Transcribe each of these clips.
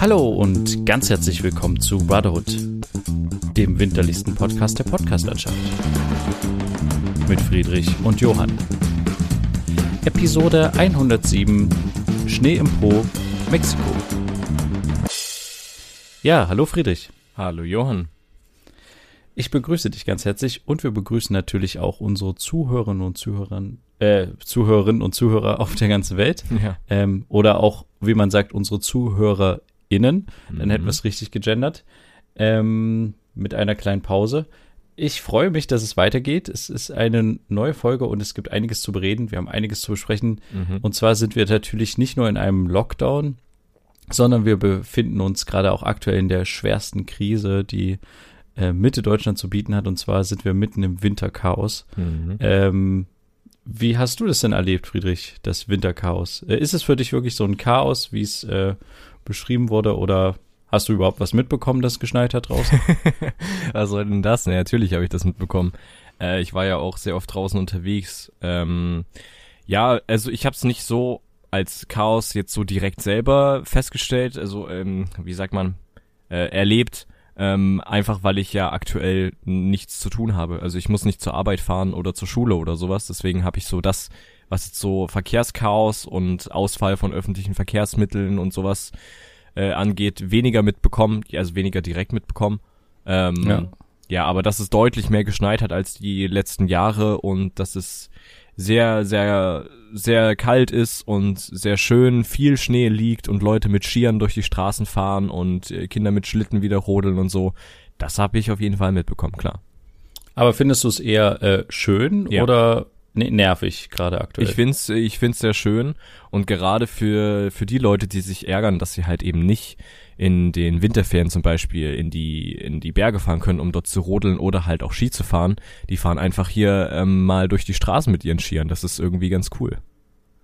Hallo und ganz herzlich willkommen zu Brotherhood, dem winterlichsten Podcast der Podcastlandschaft. Mit Friedrich und Johann. Episode 107 Schnee im Po, Mexiko. Ja, hallo Friedrich. Hallo Johann. Ich begrüße dich ganz herzlich und wir begrüßen natürlich auch unsere Zuhörerinnen und Zuhörer, äh, Zuhörerinnen und Zuhörer auf der ganzen Welt. Ja. Ähm, oder auch, wie man sagt, unsere ZuhörerInnen. Dann Mhm. hätten wir es richtig gegendert. Ähm, mit einer kleinen Pause. Ich freue mich, dass es weitergeht. Es ist eine neue Folge und es gibt einiges zu bereden. Wir haben einiges zu besprechen. Mhm. Und zwar sind wir natürlich nicht nur in einem Lockdown, sondern wir befinden uns gerade auch aktuell in der schwersten Krise, die äh, Mitte Deutschland zu bieten hat. Und zwar sind wir mitten im Winterchaos. Mhm. Ähm, wie hast du das denn erlebt, Friedrich, das Winterchaos? Äh, ist es für dich wirklich so ein Chaos, wie es äh, beschrieben wurde, oder hast du überhaupt was mitbekommen, dass es geschneit hat draußen? Was soll denn das? Na, natürlich habe ich das mitbekommen. Äh, ich war ja auch sehr oft draußen unterwegs. Ähm, ja, also ich habe es nicht so als Chaos jetzt so direkt selber festgestellt, also ähm, wie sagt man, äh, erlebt, ähm, einfach weil ich ja aktuell nichts zu tun habe. Also ich muss nicht zur Arbeit fahren oder zur Schule oder sowas. Deswegen habe ich so das, was jetzt so Verkehrschaos und Ausfall von öffentlichen Verkehrsmitteln und sowas äh, angeht, weniger mitbekommen, also weniger direkt mitbekommen. Ähm, Ja. ja. aber dass es deutlich mehr geschneit hat als die letzten Jahre und dass es sehr, sehr, sehr kalt ist und sehr schön viel Schnee liegt und Leute mit Skiern durch die Straßen fahren und äh, Kinder mit Schlitten wieder rodeln und so. Das habe ich auf jeden Fall mitbekommen, klar. Aber findest du es eher äh, schön Ja. oder nervig gerade aktuell? Ich find's, ich find's sehr schön und gerade für für die Leute, die sich ärgern, dass sie halt eben nicht in den Winterferien zum Beispiel in die in die Berge fahren können, um dort zu rodeln oder halt auch Ski zu fahren, die fahren einfach hier ähm, mal durch die Straßen mit ihren Skiern. Das ist irgendwie ganz cool.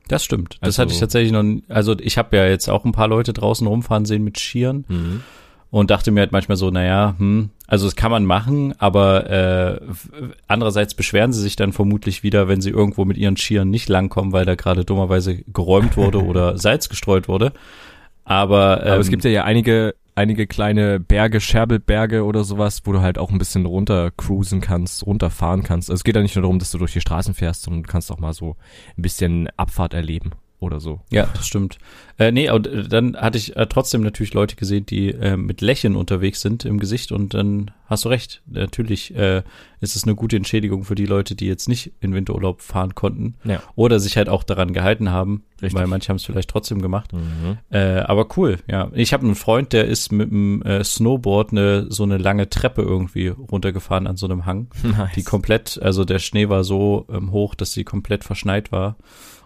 das stimmt. Das Also- hatte ich tatsächlich noch. Also ich habe ja jetzt auch ein paar Leute draußen rumfahren sehen mit Skiern und dachte mir halt manchmal so, naja, hm, also das kann man machen, aber äh, andererseits beschweren sie sich dann vermutlich wieder, wenn sie irgendwo mit ihren Skiern nicht langkommen, weil da gerade dummerweise geräumt wurde oder Salz gestreut wurde. Aber, ähm, Aber es gibt ja, ja einige einige kleine Berge, Scherbelberge oder sowas, wo du halt auch ein bisschen runter cruisen kannst, runterfahren kannst. Also es geht ja nicht nur darum, dass du durch die Straßen fährst, sondern du kannst auch mal so ein bisschen Abfahrt erleben oder so. Ja, das stimmt. Äh, nee, und äh, dann hatte ich äh, trotzdem natürlich Leute gesehen, die äh, mit Lächeln unterwegs sind im Gesicht und dann hast du recht. Natürlich äh, ist es eine gute Entschädigung für die Leute, die jetzt nicht in Winterurlaub fahren konnten Ja. oder sich halt auch daran gehalten haben, Richtig. weil manche haben es vielleicht trotzdem gemacht. Mhm. Äh, aber cool, ja. Ich habe einen Freund, der ist mit dem äh, Snowboard eine, so eine lange Treppe irgendwie runtergefahren an so einem Hang Nice. die komplett, also der Schnee war so ähm, hoch, dass sie komplett verschneit war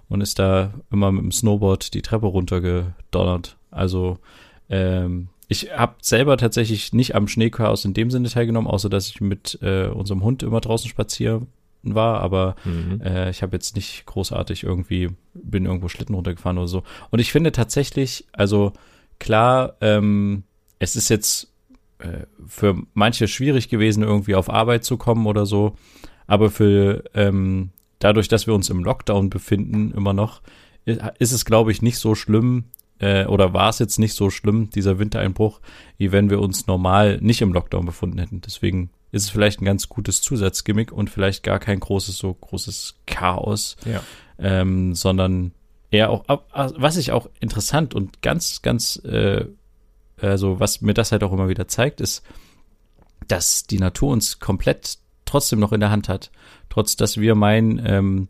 und ist da immer mit dem Snowboard die Treppe runtergedonnert. Also ähm, ich habe selber tatsächlich nicht am Schneechaos in dem Sinne teilgenommen, außer dass ich mit äh, unserem Hund immer draußen spazieren war, aber Mhm. äh, ich habe jetzt nicht großartig irgendwie, bin irgendwo Schlitten runtergefahren oder so. Und ich finde tatsächlich, also klar, ähm, es ist jetzt äh, für manche schwierig gewesen, irgendwie auf Arbeit zu kommen oder so. Aber für ähm, dadurch, dass wir uns im Lockdown befinden, immer noch, ist es, glaube ich, nicht so schlimm, äh, oder war es jetzt nicht so schlimm, dieser Wintereinbruch, wie wenn wir uns normal nicht im Lockdown befunden hätten. Deswegen ist es vielleicht ein ganz gutes Zusatzgimmick und vielleicht gar kein großes, so großes Chaos, Ja. ähm, sondern eher auch, was ich auch interessant und ganz, ganz, äh, also was mir das halt auch immer wieder zeigt, ist, dass die Natur uns komplett trotzdem noch in der Hand hat. Trotz, dass wir meinen, ähm,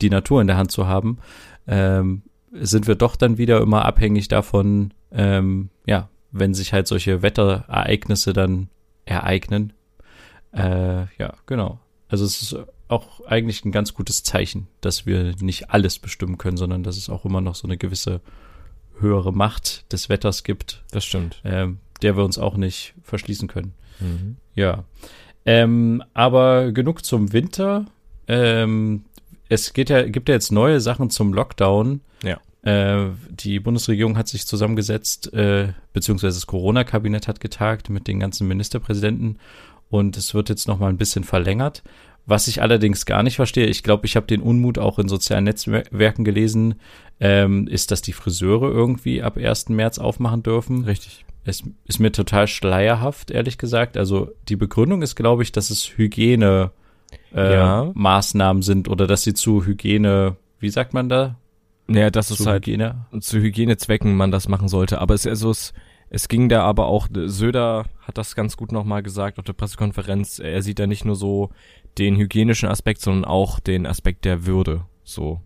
die Natur in der Hand zu haben, ähm, sind wir doch dann wieder immer abhängig davon, ähm, ja, wenn sich halt solche Wetterereignisse dann ereignen. Äh, ja, genau. Also es ist auch eigentlich ein ganz gutes Zeichen, dass wir nicht alles bestimmen können, sondern dass es auch immer noch so eine gewisse höhere Macht des Wetters gibt, Das stimmt. ähm, der wir uns auch nicht verschließen können. Mhm. Ja. Ähm, aber genug zum Winter. Ähm, es geht ja, gibt ja jetzt neue Sachen zum Lockdown. Ja. Äh, die Bundesregierung hat sich zusammengesetzt, äh, beziehungsweise das Corona-Kabinett hat getagt mit den ganzen Ministerpräsidenten und es wird jetzt noch mal ein bisschen verlängert. Was ich allerdings gar nicht verstehe, ich glaube, ich habe den Unmut auch in sozialen Netzwerken gelesen, ähm, ist, dass die Friseure irgendwie ab 1. März aufmachen dürfen. Richtig. Es ist mir total schleierhaft, ehrlich gesagt. Also die Begründung ist, glaube ich, dass es Hygiene äh, Ja. Maßnahmen sind oder dass sie zu Hygiene, wie sagt man da? Naja, das ist Zu halt Hygiene. zu Hygienezwecken man das machen sollte. Aber es, also es, es ging da aber auch, Söder hat das ganz gut nochmal gesagt auf der Pressekonferenz, er sieht da nicht nur so den hygienischen Aspekt, sondern auch den Aspekt der Würde. So.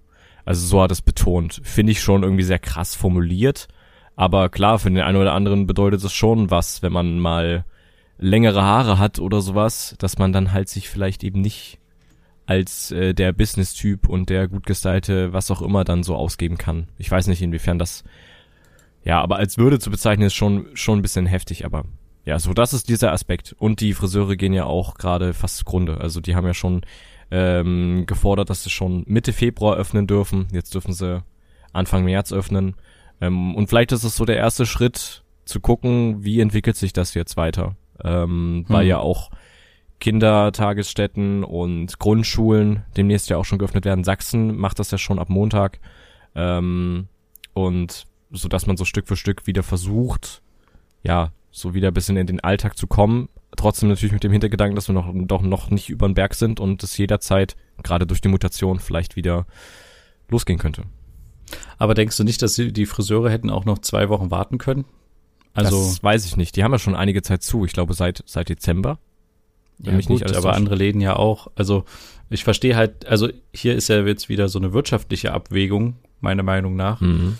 Also so hat es betont. Finde ich schon irgendwie sehr krass formuliert. Aber klar, für den einen oder anderen bedeutet es schon was, wenn man mal längere Haare hat oder sowas, dass man dann halt sich vielleicht eben nicht als äh, der Business-Typ und der gut gestylte, was auch immer dann so ausgeben kann. Ich weiß nicht, inwiefern das, ja, aber als Würde zu bezeichnen ist schon, schon ein bisschen heftig, aber ja, so das ist dieser Aspekt. Und die Friseure gehen ja auch gerade fast zugrunde. Also die haben ja schon ähm, gefordert, dass sie schon Mitte Februar öffnen dürfen. Jetzt dürfen sie Anfang März öffnen. Ähm, und vielleicht ist es so der erste Schritt zu gucken, wie entwickelt sich das jetzt weiter. Ähm, Weil Hm. ja auch Kindertagesstätten und Grundschulen demnächst ja auch schon geöffnet werden. Sachsen macht das ja schon ab Montag. Ähm, und so dass man so Stück für Stück wieder versucht, ja, so wieder ein bisschen in den Alltag zu kommen. Trotzdem natürlich mit dem Hintergedanken, dass wir noch, doch noch nicht über den Berg sind und es jederzeit, gerade durch die Mutation, vielleicht wieder losgehen könnte. Aber denkst du nicht, dass die Friseure hätten auch noch zwei Wochen warten können? Also, das weiß ich nicht. Die haben ja schon einige Zeit zu. Ich glaube seit seit Dezember. Ja, mich gut, nicht aber andere Läden ja auch. Also, ich verstehe halt, also hier ist ja jetzt wieder so eine wirtschaftliche Abwägung, meiner Meinung nach. Mhm.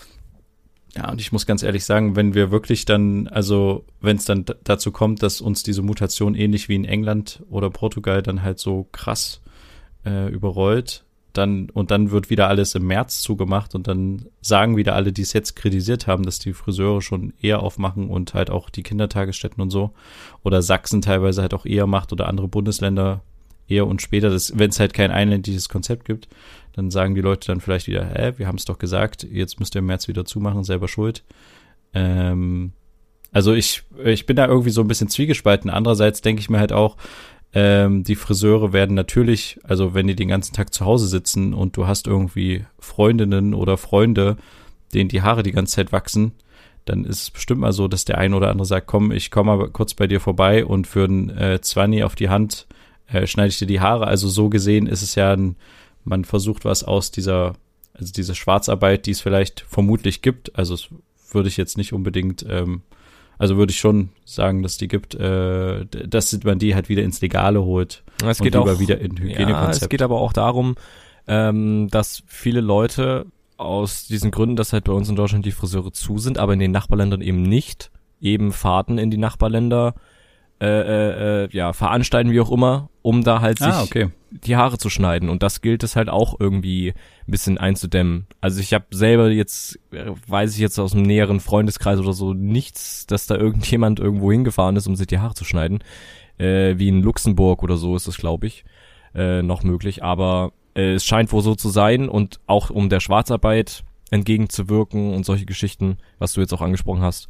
Ja, und ich muss ganz ehrlich sagen, wenn wir wirklich dann, also wenn es dann dazu kommt, dass uns diese Mutation ähnlich wie in England oder Portugal dann halt so krass äh, überrollt, dann und dann wird wieder alles im März zugemacht und dann sagen wieder alle, die es jetzt kritisiert haben, dass die Friseure schon eher aufmachen und halt auch die Kindertagesstätten und so oder Sachsen teilweise halt auch eher macht oder andere Bundesländer eher und später, wenn es halt kein einländisches Konzept gibt, dann sagen die Leute dann vielleicht wieder, hä, wir haben es doch gesagt, jetzt müsst ihr im März wieder zumachen, selber schuld. Ähm, also ich, ich bin da irgendwie so ein bisschen zwiegespalten. Andererseits denke ich mir halt auch, ähm, die Friseure werden natürlich, also wenn die den ganzen Tag zu Hause sitzen und du hast irgendwie Freundinnen oder Freunde, denen die Haare die ganze Zeit wachsen, dann ist es bestimmt mal so, dass der eine oder andere sagt, komm, ich komme mal kurz bei dir vorbei und für ein äh, 20 auf die Hand äh, schneide ich dir die Haare. Also so gesehen ist es ja ein, man versucht was aus dieser, also diese Schwarzarbeit, die es vielleicht vermutlich gibt. Also würde ich jetzt nicht unbedingt, ähm, also würde ich schon sagen, dass die gibt, äh, dass man die halt wieder ins Legale holt Es geht auch wieder in Ja, Hygienekonzept. es geht aber auch darum, ähm, dass viele Leute aus diesen Gründen, dass halt bei uns in Deutschland die Friseure zu sind, aber in den Nachbarländern eben nicht, eben Fahrten in die Nachbarländer äh, äh, äh, ja, veranstalten, wie auch immer, um da halt sich ah, okay. die Haare zu schneiden. Und das gilt es halt auch irgendwie ein bisschen einzudämmen. Also ich habe selber jetzt, äh, weiß ich jetzt aus einem näheren Freundeskreis oder so, nichts, dass da irgendjemand irgendwo hingefahren ist, um sich die Haare zu schneiden. Äh, wie in Luxemburg oder so ist es, glaube ich, äh, noch möglich. Aber äh, es scheint wohl so zu sein und auch um der Schwarzarbeit entgegenzuwirken und solche Geschichten, was du jetzt auch angesprochen hast.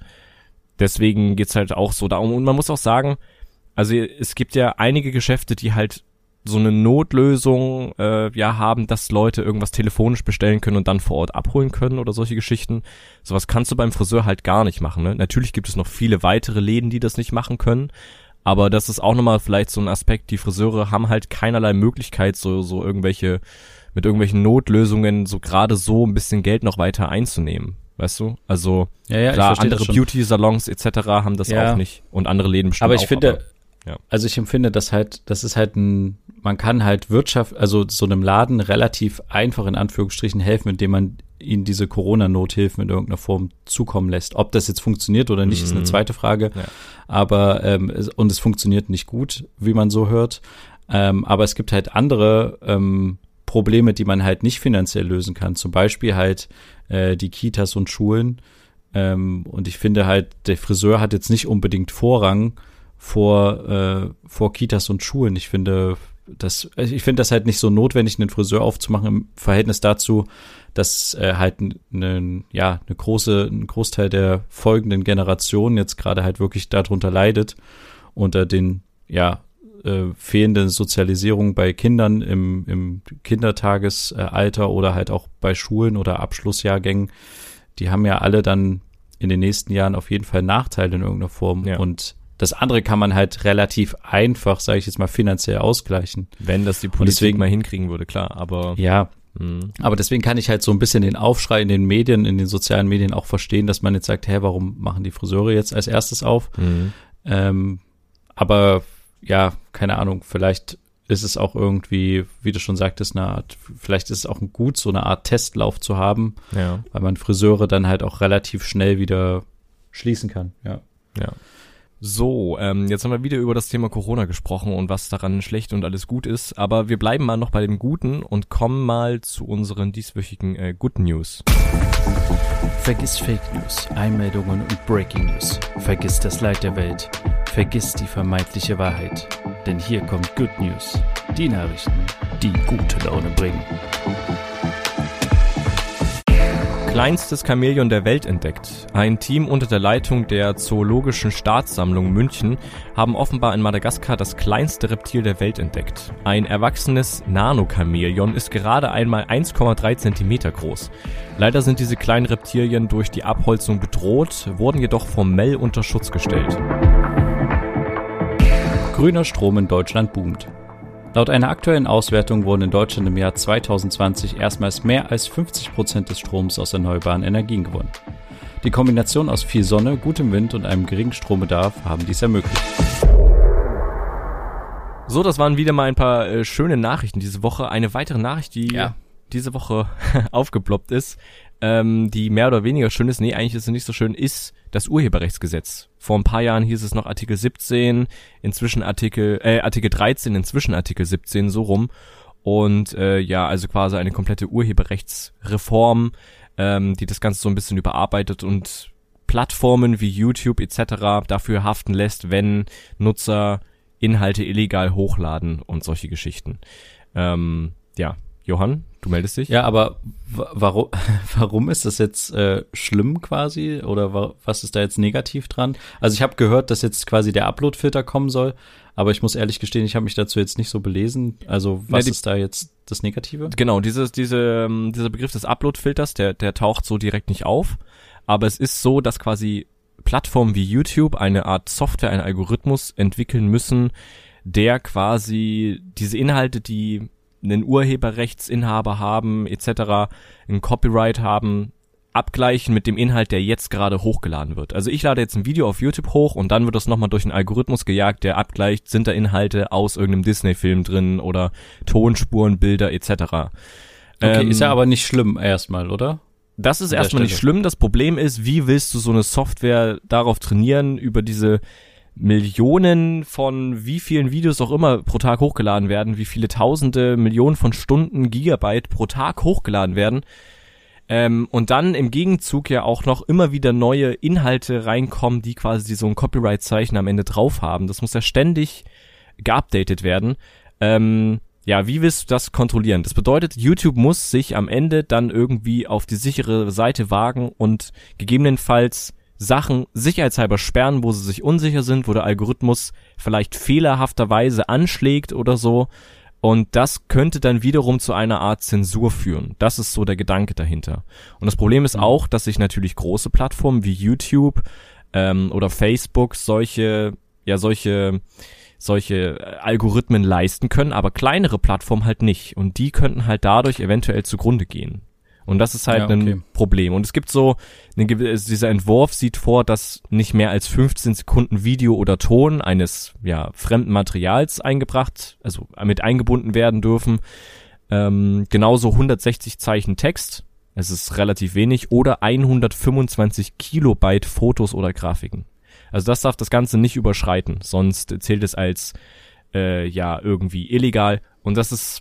Deswegen geht's halt auch so darum. Und man muss auch sagen, also es gibt ja einige Geschäfte, die halt so eine Notlösung äh, ja haben, dass Leute irgendwas telefonisch bestellen können und dann vor Ort abholen können oder solche Geschichten. Sowas kannst du beim Friseur halt gar nicht machen. Ne? Natürlich gibt es noch viele weitere Läden, die das nicht machen können. Aber das ist auch nochmal vielleicht so ein Aspekt, die Friseure haben halt keinerlei Möglichkeit, so, so irgendwelche, mit irgendwelchen Notlösungen so gerade so ein bisschen Geld noch weiter einzunehmen. Weißt du? Also Ja, ja, klar, andere. Beauty-Salons etc. haben das Ja. auch nicht. Und andere Läden bestimmt aber ich auch, finde, ja. also ich empfinde das halt, das ist halt ein, man kann halt Wirtschaft, also so einem Laden relativ einfach in Anführungsstrichen helfen, indem man ihnen diese Corona-Nothilfen in irgendeiner Form zukommen lässt. Ob das jetzt funktioniert oder nicht, ist eine Mhm. zweite Frage. Aber ähm, und es funktioniert nicht gut, wie man so hört. Ähm, aber es gibt halt andere ähm, Probleme, die man halt nicht finanziell lösen kann. Zum Beispiel halt äh, die Kitas und Schulen. Ähm, und ich finde halt, der Friseur hat jetzt nicht unbedingt Vorrang vor, äh, vor Kitas und Schulen. Ich finde, das, also ich finde das halt nicht so notwendig, einen Friseur aufzumachen im Verhältnis dazu, dass äh, halt ein, ja, eine große, ein Großteil der folgenden Generationen jetzt gerade halt wirklich darunter leidet, unter den, ja, äh, fehlende Sozialisierung bei Kindern im, im Kindertagesalter oder halt auch bei Schulen oder Abschlussjahrgängen, die haben ja alle dann in den nächsten Jahren auf jeden Fall Nachteile in irgendeiner Form. Ja. Und das andere kann man halt relativ einfach, sage ich jetzt mal, finanziell ausgleichen. Wenn das die Politik deswegen, mal hinkriegen würde, klar. Aber ja, Mhm. Aber deswegen kann ich halt so ein bisschen den Aufschrei in den Medien, in den sozialen Medien auch verstehen, dass man jetzt sagt, hä, warum machen die Friseure jetzt als erstes auf? Mhm. Ähm, aber ja, keine Ahnung, vielleicht ist es auch irgendwie, wie du schon sagtest, eine Art, vielleicht ist es auch gut, so eine Art Testlauf zu haben, ja. weil man Friseure dann halt auch relativ schnell wieder schließen kann, ja. Ja. So, ähm, jetzt haben wir wieder über das Thema Corona gesprochen und was daran schlecht und alles gut ist, aber wir bleiben mal noch bei dem Guten und kommen mal zu unseren dieswöchigen äh, Good News. Vergiss Fake News, Einmeldungen und Breaking News. Vergiss das Leid der Welt. Vergiss die vermeintliche Wahrheit. Denn hier kommt Good News. Die Nachrichten, die gute Laune bringen kleinstes Chamäleon der Welt entdeckt. Ein Team unter der Leitung der Zoologischen Staatssammlung München haben offenbar in Madagaskar das kleinste Reptil der Welt entdeckt. Ein erwachsenes Nanochamäleon ist gerade einmal 1,3 Zentimeter groß. Leider sind diese kleinen Reptilien durch die Abholzung bedroht, wurden jedoch formell unter Schutz gestellt. Grüner Strom in Deutschland boomt. Laut einer aktuellen Auswertung wurden in Deutschland im Jahr 2020 erstmals mehr als 50 Prozent des Stroms aus erneuerbaren Energien gewonnen. Die Kombination aus viel Sonne, gutem Wind und einem geringen Strombedarf haben dies ermöglicht. So, das waren wieder mal ein paar äh, schöne Nachrichten diese Woche. Eine weitere Nachricht, die ja. diese Woche aufgeploppt ist, ähm, die mehr oder weniger schön ist, nee, eigentlich ist sie nicht so schön, ist das Urheberrechtsgesetz. Vor ein paar Jahren hieß es noch Artikel 17, inzwischen Artikel, äh, Artikel 13, inzwischen Artikel 17, so rum. Und äh, ja, also quasi eine komplette Urheberrechtsreform, ähm, die das Ganze so ein bisschen überarbeitet und Plattformen wie YouTube etc. dafür haften lässt, wenn Nutzer Inhalte illegal hochladen und solche Geschichten. Ähm, ja, Johann, du meldest dich? Ja, aber warum, warum ist das jetzt äh, schlimm quasi? Oder wa was ist da jetzt negativ dran? Also ich habe gehört, dass jetzt quasi der Upload-Filter kommen soll, aber ich muss ehrlich gestehen, ich habe mich dazu jetzt nicht so belesen. Also was ja, ist da jetzt das Negative? Genau, dieses, diese, ähm, dieser Begriff des Upload-Filters, der, der taucht so direkt nicht auf. Aber es ist so, dass quasi Plattformen wie YouTube eine Art Software, einen Algorithmus entwickeln müssen, der quasi diese Inhalte, die einen Urheberrechtsinhaber haben etc., ein Copyright haben, abgleichen mit dem Inhalt, der jetzt gerade hochgeladen wird. Also ich lade jetzt ein Video auf YouTube hoch und dann wird das nochmal durch einen Algorithmus gejagt, der abgleicht, sind da Inhalte aus irgendeinem Disney-Film drin oder Tonspuren, Bilder etc. Okay, ähm, ist ja aber nicht schlimm erstmal, oder? Das ist erstmal nicht schlimm. Das Problem ist, wie willst du so eine Software darauf trainieren, über diese Millionen von wie vielen Videos auch immer pro Tag hochgeladen werden, wie viele Tausende, Millionen von Stunden, Gigabyte pro Tag hochgeladen werden. Ähm, und dann im Gegenzug ja auch noch immer wieder neue Inhalte reinkommen, die quasi so ein Copyright-Zeichen am Ende drauf haben. Das muss ja ständig geupdatet werden. Ähm, ja, wie willst du das kontrollieren? Das bedeutet, YouTube muss sich am Ende dann irgendwie auf die sichere Seite wagen und gegebenenfalls Sachen sicherheitshalber sperren, wo sie sich unsicher sind, wo der Algorithmus vielleicht fehlerhafterweise anschlägt oder so. Und das könnte dann wiederum zu einer Art Zensur führen. Das ist so der Gedanke dahinter. Und das Problem ist mhm. auch, dass sich natürlich große Plattformen wie YouTube ähm, oder Facebook solche, ja, solche, solche äh, Algorithmen leisten können, aber kleinere Plattformen halt nicht. Und die könnten halt dadurch eventuell zugrunde gehen. Und das ist halt ja, okay. ein Problem. Und es gibt so, eine, dieser Entwurf sieht vor, dass nicht mehr als 15 Sekunden Video oder Ton eines ja, fremden Materials eingebracht, also mit eingebunden werden dürfen. Ähm, genauso 160 Zeichen Text, es ist relativ wenig, oder 125 Kilobyte Fotos oder Grafiken. Also das darf das Ganze nicht überschreiten, sonst zählt es als äh, ja irgendwie illegal. Und das ist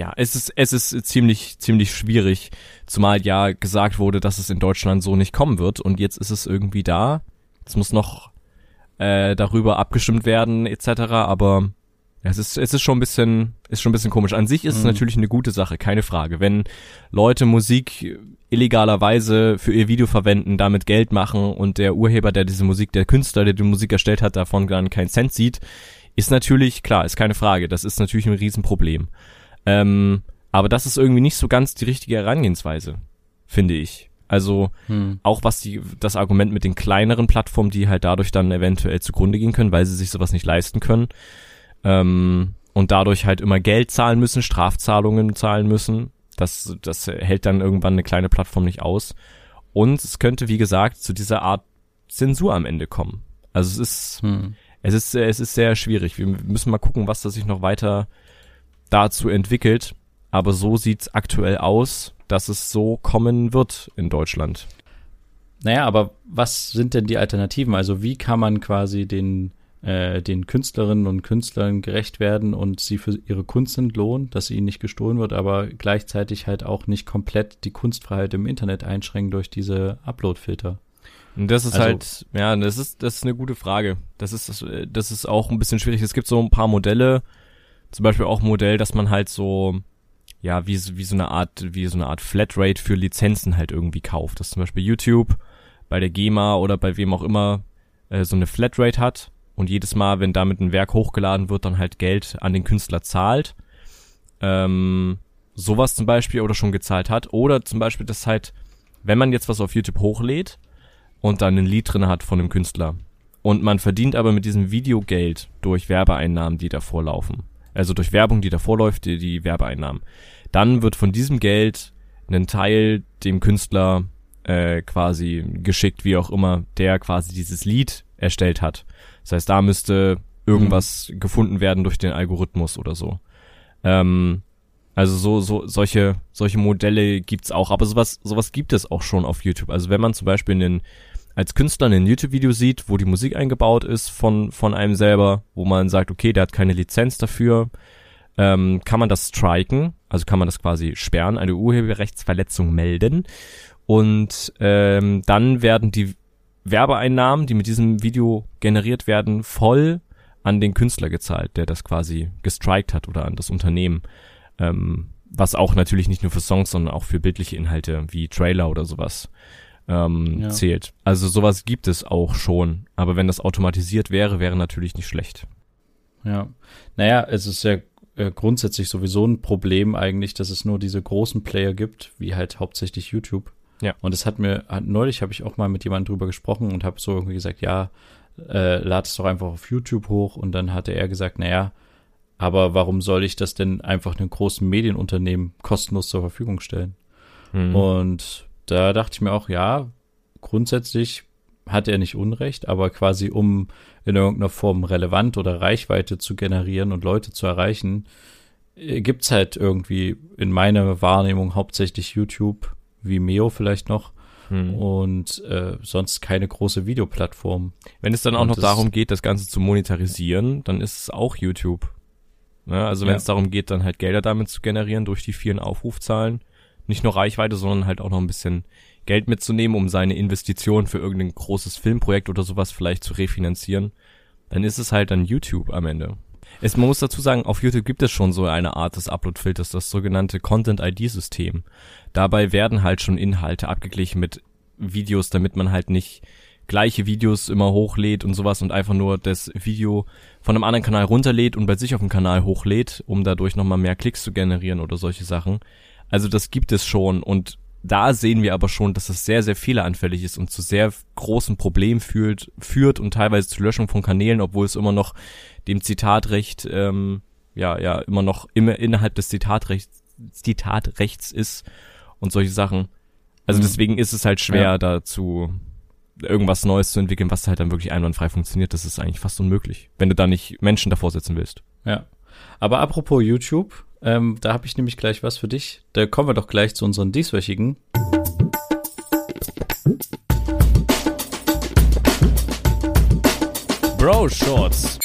ja, es ist, es ist ziemlich, ziemlich schwierig, zumal ja gesagt wurde, dass es in Deutschland so nicht kommen wird und jetzt ist es irgendwie da. Es muss noch äh, darüber abgestimmt werden, etc. Aber es ist, es ist schon ein bisschen, ist schon ein bisschen komisch. An sich ist mhm. es natürlich eine gute Sache, keine Frage. Wenn Leute Musik illegalerweise für ihr Video verwenden, damit Geld machen und der Urheber, der diese Musik, der Künstler, der die Musik erstellt hat, davon gar keinen Cent sieht, Ist natürlich, klar, ist keine Frage, das ist natürlich ein Riesenproblem. Ähm, aber das ist irgendwie nicht so ganz die richtige Herangehensweise, finde ich. Also hm. auch was die das Argument mit den kleineren Plattformen, die halt dadurch dann eventuell zugrunde gehen können, weil sie sich sowas nicht leisten können ähm, und dadurch halt immer Geld zahlen müssen, Strafzahlungen zahlen müssen. Das das hält dann irgendwann eine kleine Plattform nicht aus. Und es könnte wie gesagt zu dieser Art Zensur am Ende kommen. Also es ist hm. es ist es ist sehr schwierig. Wir müssen mal gucken, was da sich noch weiter dazu entwickelt. Aber so sieht's aktuell aus dass es so kommen wird in Deutschland. Naja, aber was sind denn die Alternativen? Also wie kann man quasi den, äh, den Künstlerinnen und Künstlern gerecht werden und sie für ihre Kunst entlohnen, dass sie ihnen nicht gestohlen wird, aber gleichzeitig halt auch nicht komplett die Kunstfreiheit im Internet einschränken durch diese Upload-Filter? Das ist also, halt, ja, das ist, das ist eine gute Frage. Das ist, das ist auch ein bisschen schwierig. Es gibt so ein paar Modelle, zum Beispiel auch ein Modell, dass man halt so ja, wie, wie so eine Art, wie so eine Art Flatrate für Lizenzen halt irgendwie kauft. Dass zum Beispiel YouTube bei der GEMA oder bei wem auch immer äh, so eine Flatrate hat und jedes Mal, wenn damit ein Werk hochgeladen wird, dann halt Geld an den Künstler zahlt. Ähm, sowas zum Beispiel oder schon gezahlt hat. Oder zum Beispiel, dass halt, wenn man jetzt was auf YouTube hochlädt und dann ein Lied drin hat von einem Künstler und man verdient aber mit diesem Video Geld durch Werbeeinnahmen, die davor laufen also durch Werbung, die davor läuft, die, die Werbeeinnahmen. Dann wird von diesem Geld ein Teil dem Künstler äh, quasi geschickt, wie auch immer, der quasi dieses Lied erstellt hat. Das heißt, da müsste irgendwas mhm. gefunden werden durch den Algorithmus oder so. Ähm, also so, so, solche, solche Modelle gibt's auch, aber sowas, sowas gibt es auch schon auf YouTube. Also wenn man zum Beispiel einen als Künstler ein YouTube-Video sieht, wo die Musik eingebaut ist von, von einem selber, wo man sagt, okay, der hat keine Lizenz dafür, ähm, kann man das striken, also kann man das quasi sperren, eine Urheberrechtsverletzung melden und ähm, dann werden die Werbeeinnahmen, die mit diesem Video generiert werden, voll an den Künstler gezahlt, der das quasi gestrikt hat oder an das Unternehmen. Ähm, was auch natürlich nicht nur für Songs, sondern auch für bildliche Inhalte wie Trailer oder sowas ähm, ja. zählt. Also sowas gibt es auch schon, aber wenn das automatisiert wäre, wäre natürlich nicht schlecht. Ja, naja, es ist ja äh, grundsätzlich sowieso ein Problem eigentlich, dass es nur diese großen Player gibt, wie halt hauptsächlich YouTube. Ja. Und es hat mir, hat, neulich habe ich auch mal mit jemandem drüber gesprochen und habe so irgendwie gesagt, ja, äh, lad es doch einfach auf YouTube hoch. Und dann hatte er gesagt, naja, aber warum soll ich das denn einfach einem großen Medienunternehmen kostenlos zur Verfügung stellen? Mhm. Und da dachte ich mir auch, ja, grundsätzlich hat er nicht Unrecht, aber quasi um in irgendeiner Form relevant oder Reichweite zu generieren und Leute zu erreichen, äh, gibt's halt irgendwie in meiner Wahrnehmung hauptsächlich YouTube, Vimeo vielleicht noch hm. und äh, sonst keine große Videoplattform. Wenn es dann auch und noch darum geht, das Ganze zu monetarisieren, dann ist es auch YouTube. Ja, also wenn ja. es darum geht, dann halt Gelder damit zu generieren durch die vielen Aufrufzahlen, nicht nur Reichweite, sondern halt auch noch ein bisschen Geld mitzunehmen, um seine Investition für irgendein großes Filmprojekt oder sowas vielleicht zu refinanzieren, dann ist es halt dann YouTube am Ende. Es, man muss dazu sagen, auf YouTube gibt es schon so eine Art des Upload-Filters, das sogenannte Content-ID-System. Dabei werden halt schon Inhalte abgeglichen mit Videos, damit man halt nicht gleiche Videos immer hochlädt und sowas und einfach nur das Video von einem anderen Kanal runterlädt und bei sich auf dem Kanal hochlädt, um dadurch nochmal mehr Klicks zu generieren oder solche Sachen. Also das gibt es schon und da sehen wir aber schon, dass es sehr, sehr fehleranfällig ist und zu sehr großen Problemen führt, führt und teilweise zur Löschung von Kanälen, obwohl es immer noch dem Zitatrecht, ähm, ja, ja, immer noch immer innerhalb des Zitatrechts, Zitatrechts ist und solche Sachen. Also mhm. deswegen ist es halt schwer, ja. dazu irgendwas Neues zu entwickeln, was halt dann wirklich einwandfrei funktioniert. Das ist eigentlich fast unmöglich, wenn du da nicht Menschen davor setzen willst. Ja. Aber apropos YouTube, ähm, da habe ich nämlich gleich was für dich. Da kommen wir doch gleich zu unseren dieswöchigen. Bro Shorts.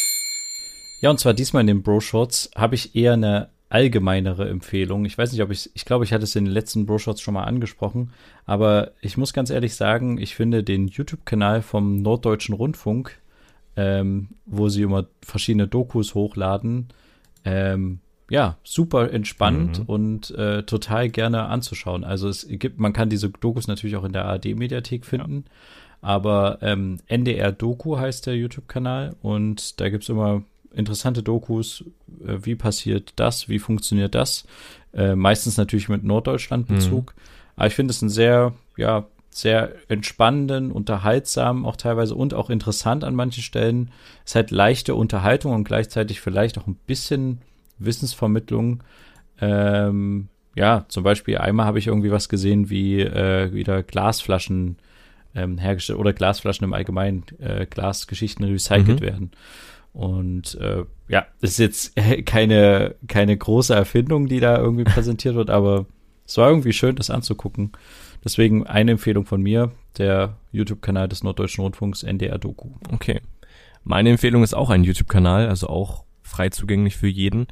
Ja, und zwar diesmal in den Bro Shorts habe ich eher eine allgemeinere Empfehlung. Ich weiß nicht, ob ich, ich glaube, ich hatte es in den letzten Bro Shorts schon mal angesprochen, aber ich muss ganz ehrlich sagen, ich finde den YouTube-Kanal vom Norddeutschen Rundfunk, ähm, wo sie immer verschiedene Dokus hochladen, ähm, ja, super entspannt mhm. und äh, total gerne anzuschauen. Also es gibt, man kann diese Dokus natürlich auch in der ARD-Mediathek finden, ja. aber ähm, NDR Doku heißt der YouTube-Kanal und da gibt's immer interessante Dokus. Äh, wie passiert das? Wie funktioniert das? Äh, meistens natürlich mit Norddeutschland-Bezug. Mhm. Aber ich finde es ein sehr, ja, sehr entspannenden, unterhaltsamen auch teilweise und auch interessant an manchen Stellen. Es ist halt leichte Unterhaltung und gleichzeitig vielleicht auch ein bisschen Wissensvermittlung. Ähm, ja, zum Beispiel einmal habe ich irgendwie was gesehen, wie äh, wieder Glasflaschen ähm, hergestellt oder Glasflaschen im Allgemeinen, äh, Glasgeschichten recycelt mhm. werden. Und äh, ja, ist jetzt keine, keine große Erfindung, die da irgendwie präsentiert wird, aber es war irgendwie schön, das anzugucken. Deswegen eine Empfehlung von mir, der YouTube-Kanal des Norddeutschen Rundfunks, NDR Doku. Okay. Meine Empfehlung ist auch ein YouTube-Kanal, also auch frei zugänglich für jeden.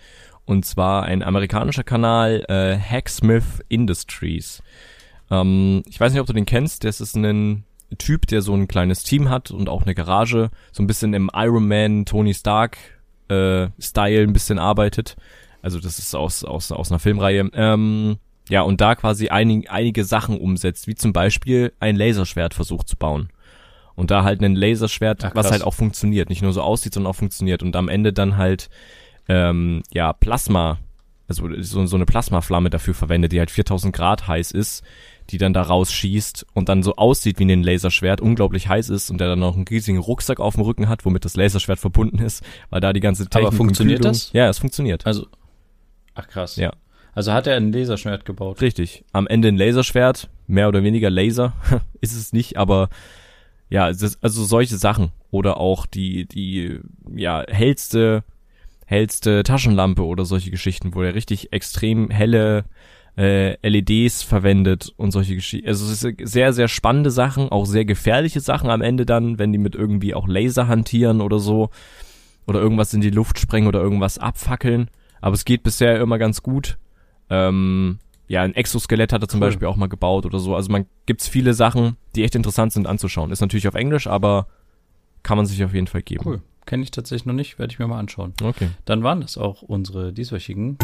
Und zwar ein amerikanischer Kanal, äh, Hacksmith Industries. Ähm, ich weiß nicht, ob du den kennst. Das ist ein Typ, der so ein kleines Team hat und auch eine Garage, so ein bisschen im Iron Man, Tony Stark äh, Style ein bisschen arbeitet. Also das ist aus, aus, aus einer Filmreihe. Ähm, ja, und da quasi einig, einige Sachen umsetzt, wie zum Beispiel ein Laserschwert versucht zu bauen. Und da halt ein Laserschwert, Ach, was halt auch funktioniert, nicht nur so aussieht, sondern auch funktioniert. Und am Ende dann halt, ähm, ja, Plasma, also so, so eine Plasmaflamme dafür verwendet, die halt 4000 Grad heiß ist, die dann da rausschießt und dann so aussieht wie ein Laserschwert, unglaublich heiß ist und der dann noch einen riesigen Rucksack auf dem Rücken hat, womit das Laserschwert verbunden ist, weil da die ganze Technik Aber funktioniert das? Ja, es funktioniert. Also, ach krass. Ja. Also hat er ein Laserschwert gebaut? Richtig. Am Ende ein Laserschwert, mehr oder weniger Laser, ist es nicht, aber ja, also solche Sachen oder auch die die ja hellste hellste Taschenlampe oder solche Geschichten, wo er richtig extrem helle äh, LEDs verwendet und solche Geschichten. Also es ist sehr, sehr spannende Sachen, auch sehr gefährliche Sachen am Ende dann, wenn die mit irgendwie auch Laser hantieren oder so. Oder irgendwas in die Luft sprengen oder irgendwas abfackeln. Aber es geht bisher immer ganz gut. Ähm, ja, ein Exoskelett hat er zum cool. Beispiel auch mal gebaut oder so. Also man gibt's viele Sachen, die echt interessant sind anzuschauen. Ist natürlich auf Englisch, aber kann man sich auf jeden Fall geben. Cool. Kenne ich tatsächlich noch nicht, werde ich mir mal anschauen. Okay. Dann waren das auch unsere dieswöchigen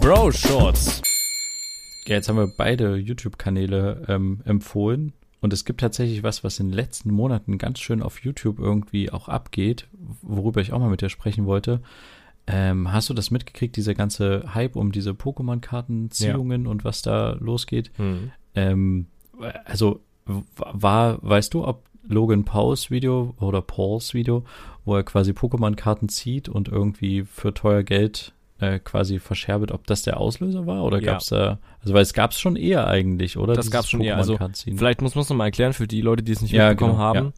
Bro Shorts. Ja, jetzt haben wir beide YouTube-Kanäle ähm, empfohlen. Und es gibt tatsächlich was, was in den letzten Monaten ganz schön auf YouTube irgendwie auch abgeht, worüber ich auch mal mit dir sprechen wollte. Ähm, hast du das mitgekriegt, dieser ganze Hype um diese Pokémon-Kartenziehungen ja. und was da losgeht? Mhm. Ähm, also war, weißt du, ob Logan Pauls Video oder Pauls Video, wo er quasi Pokémon-Karten zieht und irgendwie für teuer Geld äh, quasi verscherbelt, ob das der Auslöser war oder ja. gab es da, also weil es gab es schon eher eigentlich, oder? Das gab es schon eher. Also vielleicht muss man es nochmal erklären für die Leute, die es nicht ja, mitbekommen genau, haben.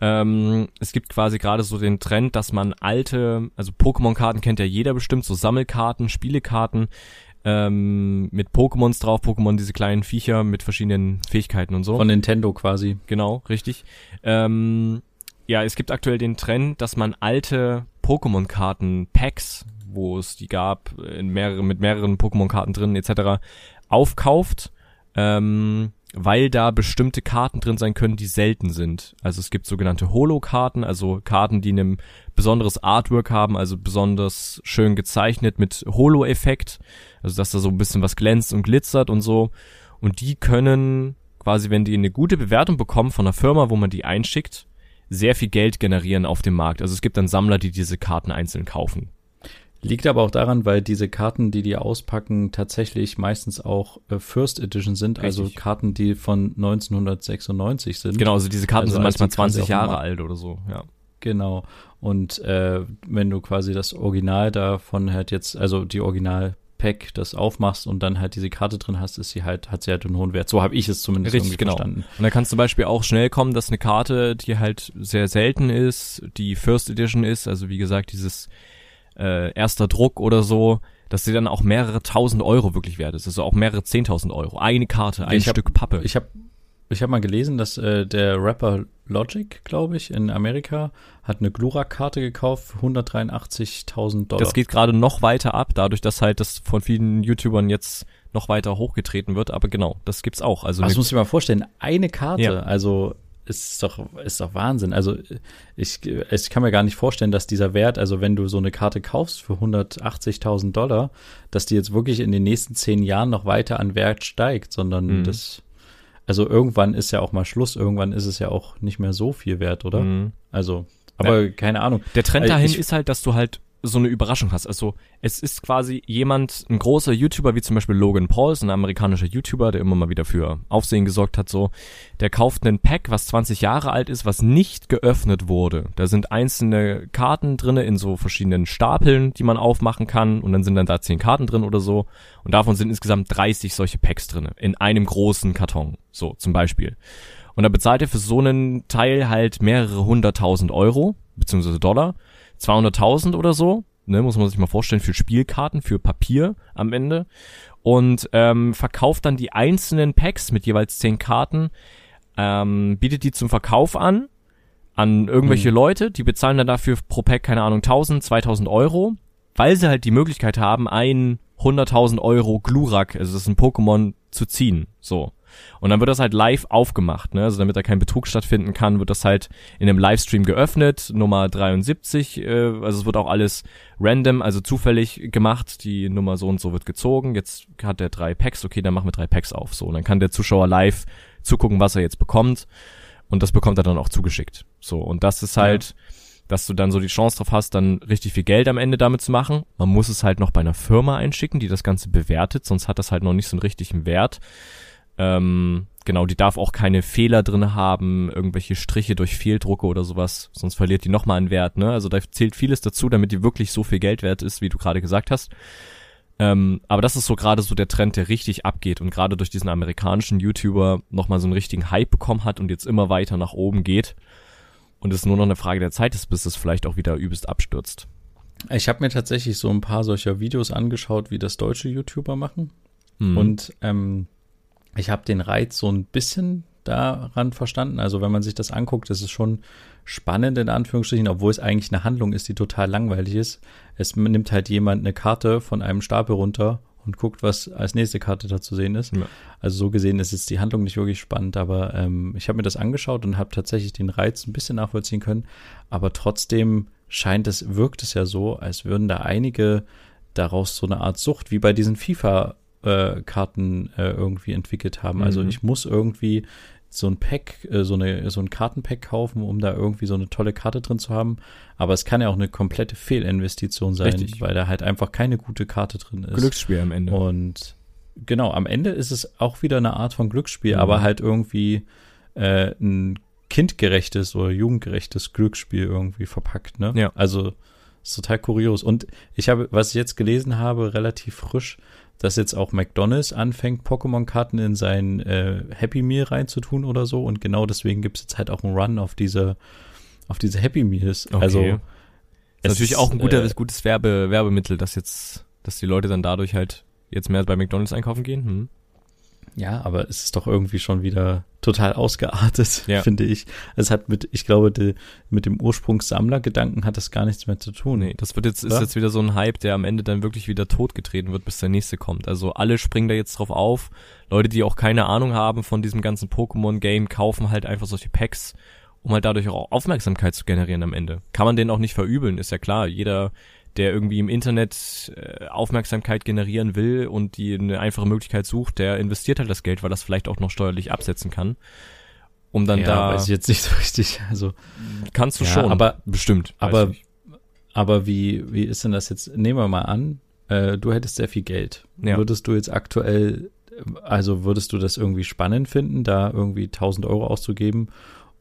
Ja. Ähm, es gibt quasi gerade so den Trend, dass man alte, also Pokémon-Karten kennt ja jeder bestimmt, so Sammelkarten, Spielekarten ähm, mit Pokémons drauf, Pokémon diese kleinen Viecher mit verschiedenen Fähigkeiten und so. Von Nintendo quasi. Genau, richtig. Ähm, ja, es gibt aktuell den Trend, dass man alte Pokémon-Karten-Packs, wo es die gab, in mehrere, mit mehreren Pokémon-Karten drin etc., aufkauft, ähm, weil da bestimmte Karten drin sein können, die selten sind. Also es gibt sogenannte Holo-Karten, also Karten, die ein besonderes Artwork haben, also besonders schön gezeichnet mit Holo-Effekt, also dass da so ein bisschen was glänzt und glitzert und so. Und die können quasi, wenn die eine gute Bewertung bekommen von einer Firma, wo man die einschickt, sehr viel Geld generieren auf dem Markt. Also es gibt dann Sammler, die diese Karten einzeln kaufen. Liegt aber auch daran, weil diese Karten, die die auspacken, tatsächlich meistens auch äh, First Edition sind, also Richtig. also Karten, die von 1996 sind. Genau, also diese Karten also sind manchmal 20 Jahre alt oder so, ja. Genau. Und äh, wenn du quasi das Original davon halt jetzt, also die Original Pack das aufmachst und dann halt diese Karte drin hast, ist sie halt, hat sie halt einen hohen Wert. So habe ich es zumindest Richtig, irgendwie genau. verstanden. Und da kann es zum Beispiel auch schnell kommen, dass eine Karte, die halt sehr selten ist, die First Edition ist, also wie gesagt, dieses äh, erster Druck oder so, dass sie dann auch mehrere tausend Euro wirklich wert ist. Also auch mehrere zehntausend Euro. Eine Karte, ein ich Stück hab, Pappe. Ich habe ich hab mal gelesen, dass äh, der Rapper Logic, glaube ich, in Amerika hat eine Glura-Karte gekauft für 183.000 Dollar. Das geht gerade noch weiter ab, dadurch, dass halt das von vielen YouTubern jetzt noch weiter hochgetreten wird. Aber genau, das gibt's auch. Also das muss ich mal vorstellen. Eine Karte, ja. also ist doch, ist doch Wahnsinn. Also ich, ich kann mir gar nicht vorstellen, dass dieser Wert, also wenn du so eine Karte kaufst für 180.000 Dollar, dass die jetzt wirklich in den nächsten zehn Jahren noch weiter an Wert steigt, sondern mhm. das also irgendwann ist ja auch mal Schluss, irgendwann ist es ja auch nicht mehr so viel wert, oder? Mhm. Also, aber ja. keine Ahnung. Der Trend Also dahin ich- ist halt, dass du halt so eine Überraschung hast. Also es ist quasi jemand, ein großer YouTuber, wie zum Beispiel Logan Paul, ist ein amerikanischer YouTuber, der immer mal wieder für Aufsehen gesorgt hat, so, der kauft einen Pack, was 20 Jahre alt ist, was nicht geöffnet wurde. Da sind einzelne Karten drinne in so verschiedenen Stapeln, die man aufmachen kann und dann sind dann da 10 Karten drin oder so und davon sind insgesamt 30 solche Packs drinne in einem großen Karton, so zum Beispiel. Und da bezahlt er für so einen Teil halt mehrere hunderttausend Euro, beziehungsweise Dollar, 200.000 oder so, ne, muss man sich mal vorstellen, für Spielkarten, für Papier am Ende. Und ähm, verkauft dann die einzelnen Packs mit jeweils 10 Karten, ähm, bietet die zum Verkauf an, an irgendwelche Leute, die bezahlen dann dafür pro Pack, keine Ahnung, 1000, 2000 Euro, weil sie halt die Möglichkeit haben, ein 100.000 Euro Glurak, also das ist ein Pokémon, zu ziehen, so. Und dann wird das halt live aufgemacht, ne? Also damit da kein Betrug stattfinden kann, wird das halt in einem Livestream geöffnet, Nummer 73, äh, also es wird auch alles random, also zufällig gemacht, die Nummer so und so wird gezogen, jetzt hat er drei Packs, okay, dann machen wir drei Packs auf, so. Und dann kann der Zuschauer live zugucken, was er jetzt bekommt und das bekommt er dann auch zugeschickt, so. Und das ist halt, dass du dann so die Chance drauf hast, dann richtig viel Geld am Ende damit zu machen. Man muss es halt noch bei einer Firma einschicken, die das Ganze bewertet, sonst hat das halt noch nicht so einen richtigen Wert. Ähm, genau, die darf auch keine Fehler drin haben, irgendwelche Striche durch Fehldrucke oder sowas, sonst verliert die nochmal einen Wert, ne? Also da zählt vieles dazu, damit die wirklich so viel Geld wert ist, wie du gerade gesagt hast. Ähm, aber das ist so gerade so der Trend, der richtig abgeht und gerade durch diesen amerikanischen YouTuber nochmal so einen richtigen Hype bekommen hat und jetzt immer weiter nach oben geht. Und es nur noch eine Frage der Zeit ist, bis es vielleicht auch wieder übelst abstürzt. Ich habe mir tatsächlich so ein paar solcher Videos angeschaut, wie das deutsche YouTuber machen. Hm. Und ähm, ich habe den Reiz so ein bisschen daran verstanden. Also wenn man sich das anguckt, ist es schon spannend in Anführungsstrichen, obwohl es eigentlich eine Handlung ist, die total langweilig ist. Es nimmt halt jemand eine Karte von einem Stapel runter und guckt, was als nächste Karte da zu sehen ist. Ja. Also so gesehen ist jetzt die Handlung nicht wirklich spannend, aber ähm, ich habe mir das angeschaut und habe tatsächlich den Reiz ein bisschen nachvollziehen können. Aber trotzdem scheint es, wirkt es ja so, als würden da einige daraus so eine Art Sucht, wie bei diesen FIFA Karten äh, irgendwie entwickelt haben. Also Mhm. ich muss irgendwie so ein Pack, äh, so eine so ein Kartenpack kaufen, um da irgendwie so eine tolle Karte drin zu haben. Aber es kann ja auch eine komplette Fehlinvestition sein, Richtig. weil da halt einfach keine gute Karte drin ist. Glücksspiel am Ende. Und genau, am Ende ist es auch wieder eine Art von Glücksspiel, Mhm. aber halt irgendwie äh, ein kindgerechtes oder jugendgerechtes Glücksspiel irgendwie verpackt, ne? Ja. Also ist total kurios. Und ich habe, was ich jetzt gelesen habe, relativ frisch, dass jetzt auch McDonalds anfängt, Pokémon-Karten in sein äh, Happy Meal reinzutun oder so. Und genau deswegen gibt es jetzt halt auch einen Run auf diese, auf diese Happy Meals. Okay. Also ist natürlich auch ein guter, äh, gutes Werbe, Werbemittel, dass jetzt, dass die Leute dann dadurch halt jetzt mehr bei McDonalds einkaufen gehen. Hm. Ja, aber es ist doch irgendwie schon wieder total ausgeartet, Ja. finde ich. Es hat mit, ich glaube, de, mit dem Ursprungssammlergedanken hat das gar nichts mehr zu tun. Nee, das wird jetzt, ist Ja. jetzt wieder so ein Hype, der am Ende dann wirklich wieder totgetreten wird, bis der nächste kommt. Also alle springen da jetzt drauf auf. Leute, die auch keine Ahnung haben von diesem ganzen Pokémon-Game, kaufen halt einfach solche Packs, um halt dadurch auch Aufmerksamkeit zu generieren am Ende. Kann man denen auch nicht verübeln, ist ja klar. Jeder, der irgendwie im Internet äh, Aufmerksamkeit generieren will und die eine einfache Möglichkeit sucht, der investiert halt das Geld, weil das vielleicht auch noch steuerlich absetzen kann. Um dann ja, da weiß ich jetzt nicht so richtig. Also, kannst du Ja, schon, aber- bestimmt. aber- aber wie, wie ist denn das jetzt? Nehmen wir mal an, äh, du hättest sehr viel Geld. Ja. Würdest du jetzt aktuell, also würdest du das irgendwie spannend finden, da irgendwie 1000 Euro auszugeben,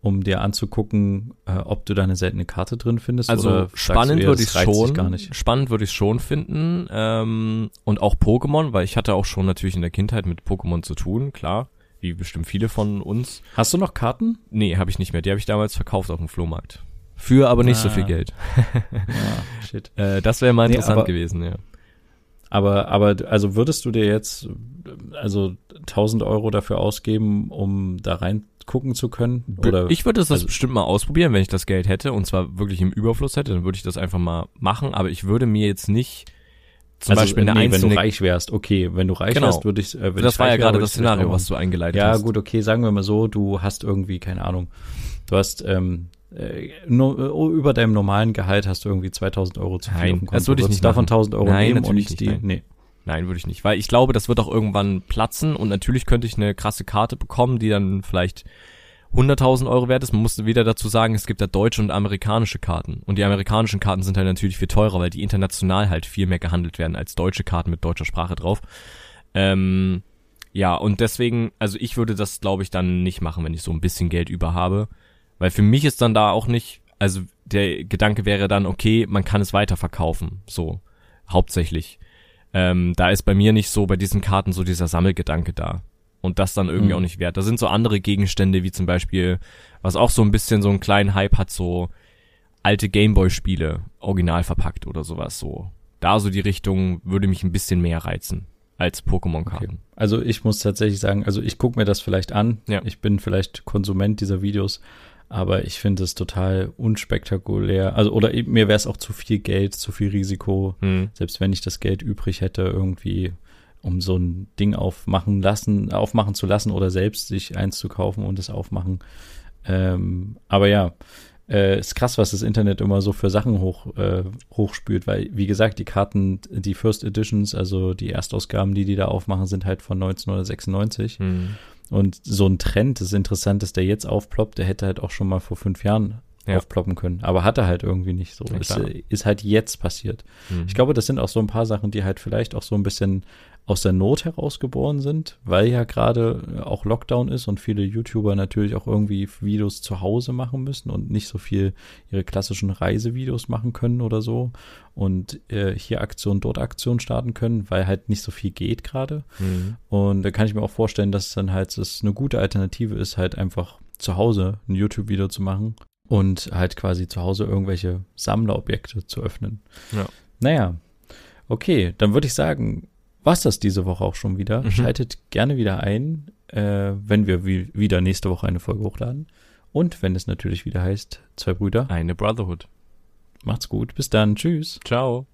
um dir anzugucken, äh, ob du da eine seltene Karte drin findest? Also spannend würde ich schon, spannend würde ich schon finden ähm, und auch Pokémon, weil ich hatte auch schon natürlich in der Kindheit mit Pokémon zu tun, klar, wie bestimmt viele von uns. Hast du noch Karten? Nee, habe ich nicht mehr. Die habe ich damals verkauft auf dem Flohmarkt. Für aber nicht so Ah. viel Geld. Ja, shit. Äh, das wäre mal Nee, interessant aber- gewesen, ja. Aber, aber, also würdest du dir jetzt, also 1000 Euro dafür ausgeben, um da reingucken zu können? Oder? ich würde das also- bestimmt mal ausprobieren, wenn ich das Geld hätte und zwar wirklich im Überfluss hätte, dann würde ich das einfach mal machen, aber ich würde mir jetzt nicht zum also, Beispiel eine nee, wenn du reich wärst, okay, wenn du reich Genau. wärst, würde ich, äh, wenn das ich war ja gerade das Szenario, was du eingeleitet Ja, hast. gut, okay, sagen wir mal so, du hast irgendwie, keine Ahnung, du hast, ähm, äh, nur, über deinem normalen Gehalt hast du irgendwie 2000 Euro zu viel Nein, das würde ich nicht davon machen. 1000 Euro Nein, nehmen und nicht, die, nein. nee. Nein, würde ich nicht. Weil ich glaube, das wird auch irgendwann platzen und natürlich könnte ich eine krasse Karte bekommen, die dann vielleicht 100.000 Euro wert ist. Man muss wieder dazu sagen, es gibt da deutsche und amerikanische Karten. Und die amerikanischen Karten sind halt natürlich viel teurer, weil die international halt viel mehr gehandelt werden als deutsche Karten mit deutscher Sprache drauf. Ähm, ja, und deswegen, also ich würde das, glaube ich, dann nicht machen, wenn ich so ein bisschen Geld über habe. Weil für mich ist dann da auch nicht, also der Gedanke wäre dann, okay, man kann es weiterverkaufen. So, hauptsächlich. Ähm, da ist bei mir nicht so bei diesen Karten so dieser Sammelgedanke da. Und das dann irgendwie mhm. auch nicht wert. Da sind so andere Gegenstände, wie zum Beispiel, was auch so ein bisschen so einen kleinen Hype hat, so alte Gameboy-Spiele, original verpackt oder sowas so. Da so die Richtung würde mich ein bisschen mehr reizen als Pokémon-Karten. Okay. Also ich muss tatsächlich sagen, also ich gucke mir das vielleicht an. Ja. Ich bin vielleicht Konsument dieser Videos, aber ich finde es total unspektakulär. Also oder mir wäre es auch zu viel Geld, zu viel Risiko, hm. selbst wenn ich das Geld übrig hätte, irgendwie um so ein Ding aufmachen lassen, aufmachen zu lassen oder selbst sich eins zu kaufen und es aufmachen. Ähm, aber ja, äh, ist krass, was das Internet immer so für Sachen hoch, äh, hochspült, weil, wie gesagt, die Karten, die First Editions, also die Erstausgaben, die die da aufmachen, sind halt von 1996. Mhm. Und so ein Trend, das interessant ist, der jetzt aufploppt, der hätte halt auch schon mal vor fünf Jahren ja. aufploppen können. Aber hat er halt irgendwie nicht so. Ja, ist, ist, halt jetzt passiert. Mhm. Ich glaube, das sind auch so ein paar Sachen, die halt vielleicht auch so ein bisschen aus der Not herausgeboren sind, weil ja gerade auch Lockdown ist und viele YouTuber natürlich auch irgendwie Videos zu Hause machen müssen und nicht so viel ihre klassischen Reisevideos machen können oder so und äh, hier Aktion, dort Aktion starten können, weil halt nicht so viel geht gerade. Mhm. Und da kann ich mir auch vorstellen, dass dann halt es eine gute Alternative ist, halt einfach zu Hause ein YouTube-Video zu machen und halt quasi zu Hause irgendwelche Sammlerobjekte zu öffnen. Ja. Naja, okay, dann würde ich sagen, war's das diese Woche auch schon wieder. Mhm. Schaltet gerne wieder ein, äh, wenn wir wie, wieder nächste Woche eine Folge hochladen. Und wenn es natürlich wieder heißt, zwei Brüder. Eine Brotherhood. Macht's gut. Bis dann. Tschüss. Ciao.